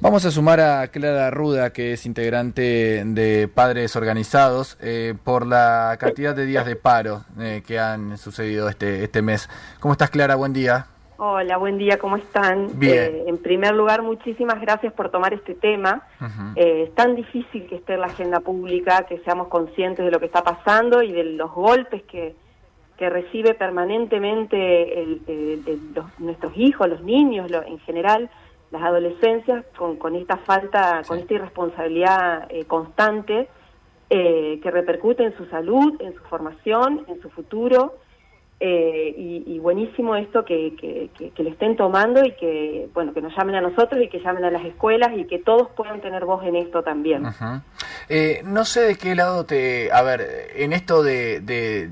Vamos a sumar a Clara Ruda, que es integrante de Padres Organizados, eh, por la cantidad de días de paro eh, que han sucedido este, este mes. ¿Cómo estás, Clara? Buen día. Hola, buen día, ¿cómo están? Bien. Eh, en primer lugar, muchísimas gracias por tomar este tema. Eh, es tan difícil que esté en la agenda pública, que seamos conscientes de lo que está pasando y de los golpes que, que recibe permanentemente el- el- el- los- nuestros hijos, los niños lo- en general, las adolescencias, con, con esta falta, con esta irresponsabilidad eh, constante eh, que repercute en su salud, en su formación, en su futuro. Eh, y, y buenísimo esto que, que, que, que lo estén tomando y que bueno que nos llamen a nosotros y que llamen a las escuelas y que todos puedan tener voz en esto también. Eh, no sé de qué lado te... A ver, en esto de, de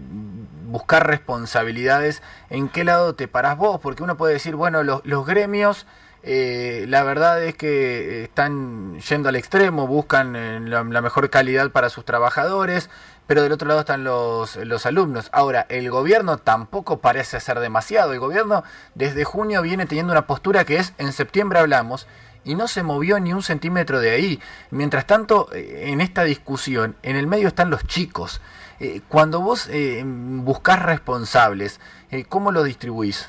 buscar responsabilidades, ¿en qué lado te parás vos? Porque uno puede decir, bueno, los, los gremios... eh, la verdad es que están yendo al extremo, buscan eh, la, mejor calidad para sus trabajadores, pero del otro lado están los, los alumnos. Ahora, el gobierno tampoco parece hacer demasiado. El gobierno desde junio viene teniendo una postura que es, en septiembre hablamos, y no se movió ni un centímetro de ahí. Mientras tanto, eh, en esta discusión, en el medio están los chicos. Eh, cuando vos eh, buscás responsables, eh, ¿cómo lo distribuís?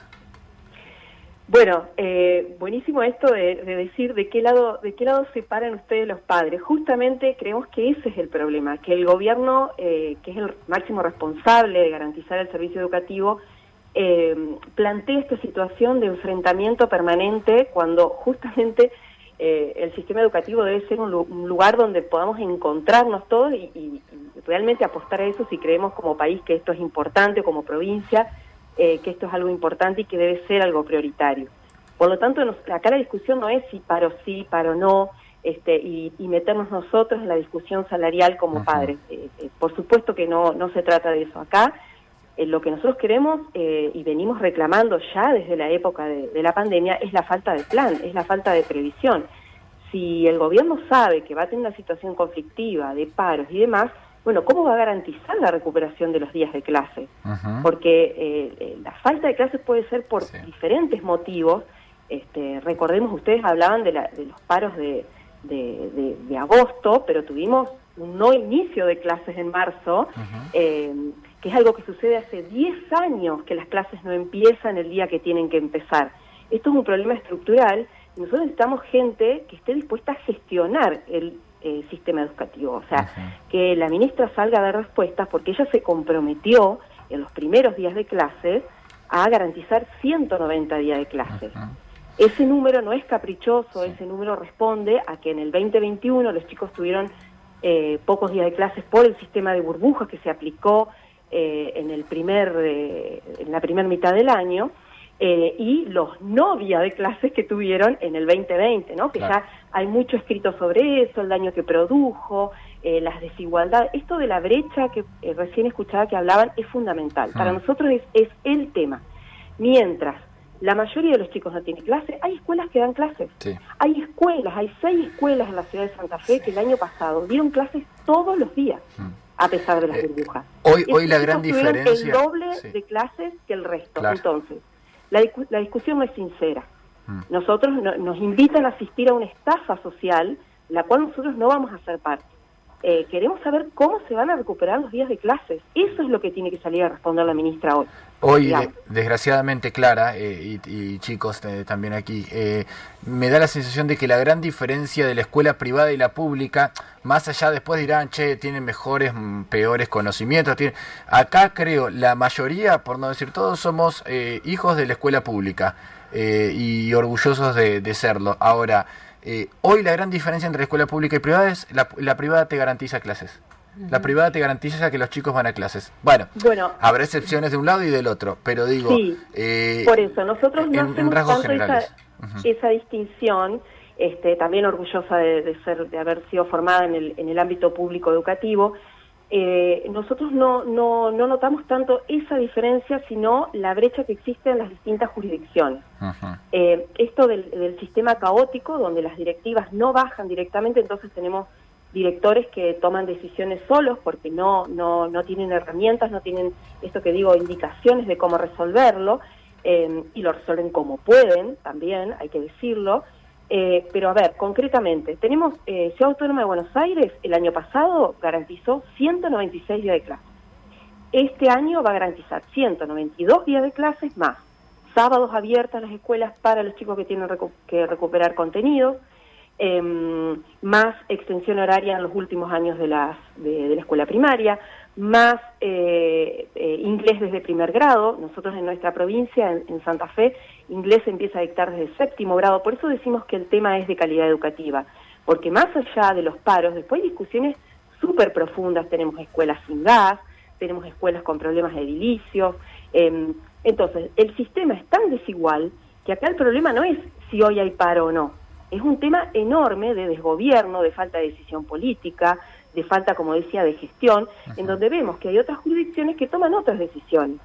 Bueno, eh, buenísimo esto de, de decir de qué lado de qué lado se paran ustedes los padres. Justamente creemos que ese es el problema, que el gobierno, eh, que es el máximo responsable de garantizar el servicio educativo, eh, plantea esta situación de enfrentamiento permanente cuando justamente eh, el sistema educativo debe ser un, un lugar donde podamos encontrarnos todos y- y realmente apostar a eso si creemos como país que esto es importante, como provincia, eh, que esto es algo importante y que debe ser algo prioritario. Por lo tanto, nos- acá la discusión no es si paro sí, paro no, este, y, y meternos nosotros en la discusión salarial como padres. Eh, eh, por supuesto que no, no se trata de eso acá. Eh, lo que nosotros queremos eh, y venimos reclamando ya desde la época de, de la pandemia es la falta de plan, es la falta de previsión. Si el gobierno sabe que va a tener una situación conflictiva de paros y demás, bueno, ¿cómo va a garantizar la recuperación de los días de clase? Porque eh, eh, la falta de clases puede ser por Sí. diferentes motivos. Este, recordemos, ustedes hablaban de, la- de los paros de, de- de- de agosto, pero tuvimos un no inicio de clases en marzo, eh, que es algo que sucede hace 10 años que las clases no empiezan el día que tienen que empezar. Esto es un problema estructural y nosotros necesitamos gente que esté dispuesta a gestionar el eh, sistema educativo. O sea, que la ministra salga a dar respuestas porque ella se comprometió en los primeros días de clases a garantizar 190 días de clases. Ujú. Ese número no es caprichoso, Sí. ese número responde a que en el 2021 los chicos tuvieron eh, pocos días de clases por el sistema de burbujas que se aplicó eh, en el primer eh, en la primera mitad del año eh, y los no días de clases que tuvieron en el 2020, ¿no? Que Claro. ya hay mucho escrito sobre eso, el daño que produjo, eh, las desigualdades. Esto de la brecha que eh, recién escuchaba que hablaban es fundamental. Para Mm. nosotros es, es el tema. Mientras la mayoría de los chicos no tiene clase, hay escuelas que dan clases. Sí. Hay escuelas, hay seis escuelas en la ciudad de Santa Fe que el año pasado dieron clases todos los días, Mm. a pesar de las Eh, burbujas. Hoy, hoy la gran diferencia... El doble Sí. de clases que el resto. Claro. Entonces, la, la discusión no es sincera. Mm. Nosotros no- nos invitan a asistir a una estafa social, la cual nosotros no vamos a ser parte. Eh, queremos saber cómo se van a recuperar los días de clases. Eso es lo que tiene que salir a responder la ministra hoy. Hoy, desgraciadamente, Clara, eh, y, y chicos eh, también aquí, eh, me da la sensación de que la gran diferencia de la escuela privada y la pública, más allá después dirán, che, tienen mejores, mm, peores conocimientos. Tienen... Acá creo, la mayoría, por no decir todos, somos eh, hijos de la escuela pública eh, y orgullosos de, de serlo. Ahora, eh, hoy la gran diferencia entre la escuela pública y privada es la, la privada te garantiza clases. La privada te garantiza que los chicos van a clases. Bueno, Bueno, Habrá excepciones de un lado y del otro, pero digo, Sí, eh, Por eso, nosotros no en- hacemos rasgos tanto esa, esa distinción, este, también orgullosa de, de ser, de haber sido formada en el, en el ámbito público educativo. Eh, nosotros no, no, no notamos tanto esa diferencia, sino la brecha que existe en las distintas jurisdicciones. Eh, esto del, del sistema caótico, donde las directivas no bajan directamente, entonces tenemos directores que toman decisiones solos porque no, no, no tienen herramientas, no tienen, esto que digo, indicaciones de cómo resolverlo, eh, y lo resuelven como pueden también, hay que decirlo. Eh, pero a ver, concretamente, tenemos eh, Ciudad Autónoma de Buenos Aires, el año pasado garantizó 196 días de clase. Este año va a garantizar 192 días de clases más. Sábados abiertas las escuelas para los chicos que tienen que recuperar contenidos, em, más extensión horaria en los últimos años de, las, de, la escuela primaria, más eh, eh, inglés desde primer grado. Nosotros en nuestra provincia, en, Santa Fe, inglés empieza a dictar desde séptimo grado. Por eso decimos que el tema es de calidad educativa, porque más allá de los paros, después hay discusiones súper profundas. Tenemos escuelas sin gas, tenemos escuelas con problemas de edilicios. Em, entonces, el sistema es tan desigual que acá el problema no es si hoy hay paro o no. Es un tema enorme de desgobierno, de falta de decisión política, de falta, como decía, de gestión, en donde vemos que hay otras jurisdicciones que toman otras decisiones.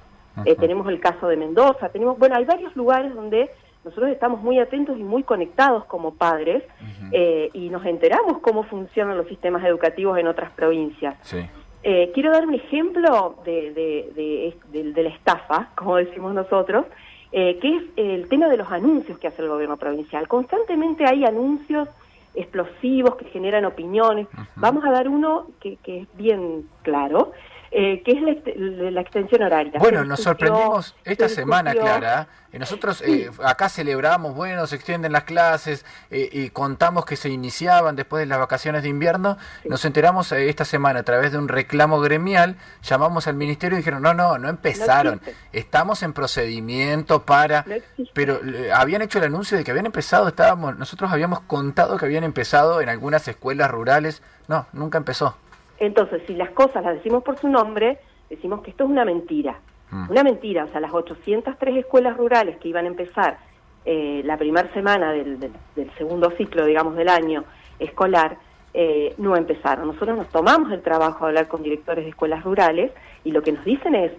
Eh, tenemos el caso de Mendoza, tenemos, bueno, hay varios lugares donde nosotros estamos muy atentos y muy conectados como padres eh, y nos enteramos cómo funcionan los sistemas educativos en otras provincias. Sí. Eh, quiero dar un ejemplo de, la estafa, como decimos nosotros, eh, que es el tema de los anuncios que hace el gobierno provincial. Constantemente hay anuncios explosivos que generan opiniones. Vamos a dar uno que, que es bien claro, eh, que es la, extensión horaria. Bueno, nos sorprendimos esta semana, Clara. Eh, nosotros eh, acá celebramos, bueno, se extienden las clases y contamos que se iniciaban después de las vacaciones de invierno. Nos enteramos esta semana a través de un reclamo gremial, llamamos al ministerio y dijeron, no, no, no empezaron, estamos en procedimiento para... pero habían hecho el anuncio de que habían empezado, estábamos, nosotros habíamos contado que habían empezado en algunas escuelas rurales. No, nunca empezó. Entonces, si las cosas las decimos por su nombre, decimos que esto es una mentira. Mm. Una mentira, o sea, las 803 escuelas rurales que iban a empezar eh, la primera semana del, segundo ciclo, digamos, del año escolar, eh, no empezaron. Nosotros nos tomamos el trabajo de hablar con directores de escuelas rurales y lo que nos dicen es,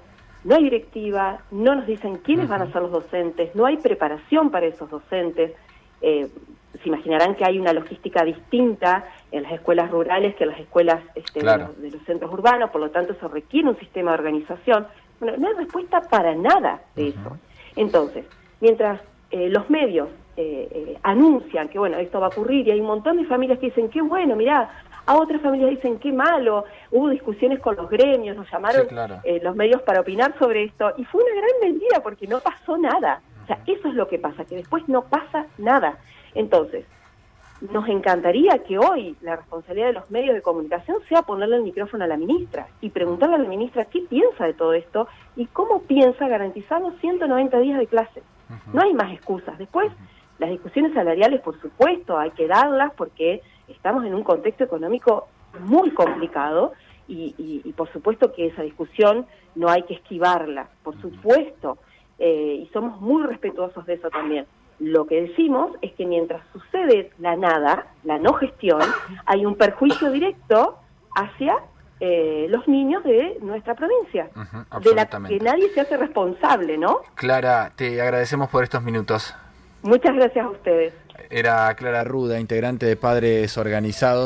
no hay directiva, no nos dicen quiénes van a ser los docentes, no hay preparación para esos docentes. Eh, se imaginarán que hay una logística distinta en las escuelas rurales que en las escuelas este, de, los, centros urbanos, por lo tanto eso requiere un sistema de organización. Bueno, no hay respuesta para nada de eso. Entonces, mientras eh, los medios eh, eh, anuncian que bueno, esto va a ocurrir y hay un montón de familias que dicen, qué bueno, mirá, a otras familias dicen, qué malo, hubo discusiones con los gremios, nos llamaron los medios para opinar sobre esto y fue una gran mentira porque no pasó nada. O sea, eso es lo que pasa, que después no pasa nada. Entonces, nos encantaría que hoy la responsabilidad de los medios de comunicación sea ponerle el micrófono a la ministra y preguntarle a la ministra qué piensa de todo esto y cómo piensa garantizar los 190 días de clase. No hay más excusas. Después, las discusiones salariales, por supuesto, hay que darlas porque estamos en un contexto económico muy complicado y, por supuesto que esa discusión no hay que esquivarla, por supuesto, eh, y somos muy respetuosos de eso también. Lo que decimos es que mientras sucede la nada, la no gestión, hay un perjuicio directo hacia eh, los niños de nuestra provincia, de la que nadie se hace responsable, ¿no? Clara, te agradecemos por estos minutos. Muchas gracias a ustedes. Era Clara Ruda, integrante de Padres Organizados.